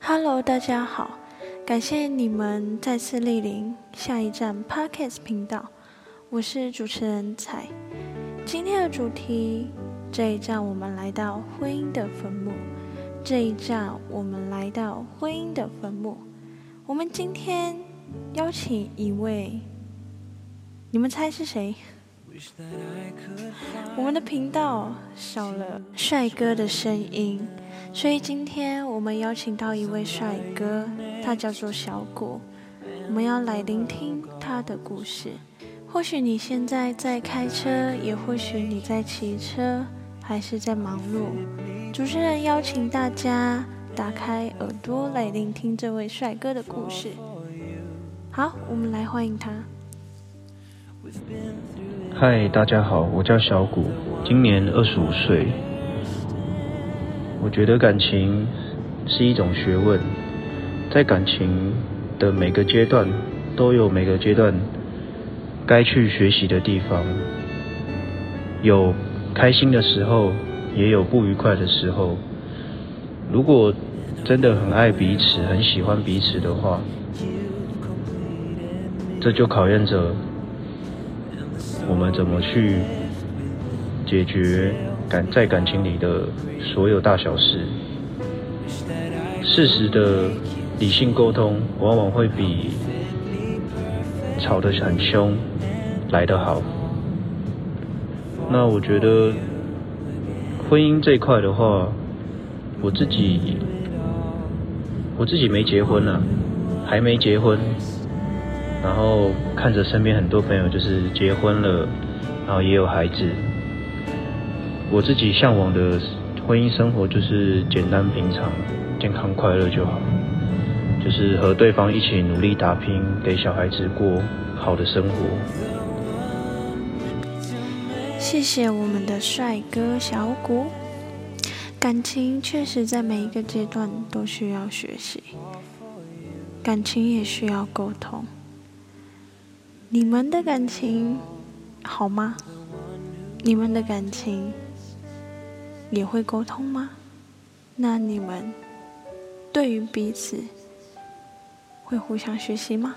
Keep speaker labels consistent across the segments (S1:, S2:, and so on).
S1: Hello，大家好，感谢你们再次莅临下一站 Parkes 频道，我是主持人彩。今天的主题，这一站我们来到婚姻的坟墓。这一站我们来到婚姻的坟墓。我们今天邀请一位，你们猜是谁？我们的频道少了帅哥的声音。所以今天我们邀请到一位帅哥，他叫做小谷，我们要来聆听他的故事。或许你现在在开车，也或许你在骑车，还是在忙碌。主持人邀请大家打开耳朵来聆听这位帅哥的故事。好，我们来欢迎他。
S2: 嗨，大家好，我叫小谷，今年二十五岁。我觉得感情是一种学问，在感情的每个阶段都有每个阶段该去学习的地方，有开心的时候，也有不愉快的时候。如果真的很爱彼此，很喜欢彼此的话，这就考验着我们怎么去解决。感在感情里的所有大小事，适时的理性沟通，往往会比吵得很凶来得好。那我觉得婚姻这一块的话，我自己我自己没结婚啊，还没结婚，然后看着身边很多朋友就是结婚了，然后也有孩子。我自己向往的婚姻生活就是简单平常、健康快乐就好，就是和对方一起努力打拼，给小孩子过好的生活。
S1: 谢谢我们的帅哥小谷。感情确实在每一个阶段都需要学习，感情也需要沟通。你们的感情好吗？你们的感情？也会沟通吗？那你们对于彼此会互相学习吗？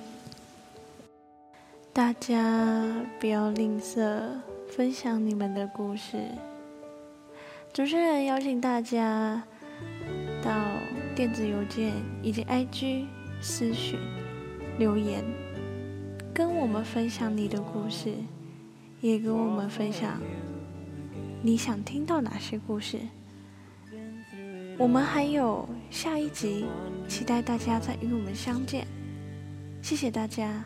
S1: 大家不要吝啬分享你们的故事。主持人邀请大家到电子邮件以及 IG 私讯留言，跟我们分享你的故事，也跟我们分享。你想听到哪些故事？我们还有下一集，期待大家再与我们相见。谢谢大家。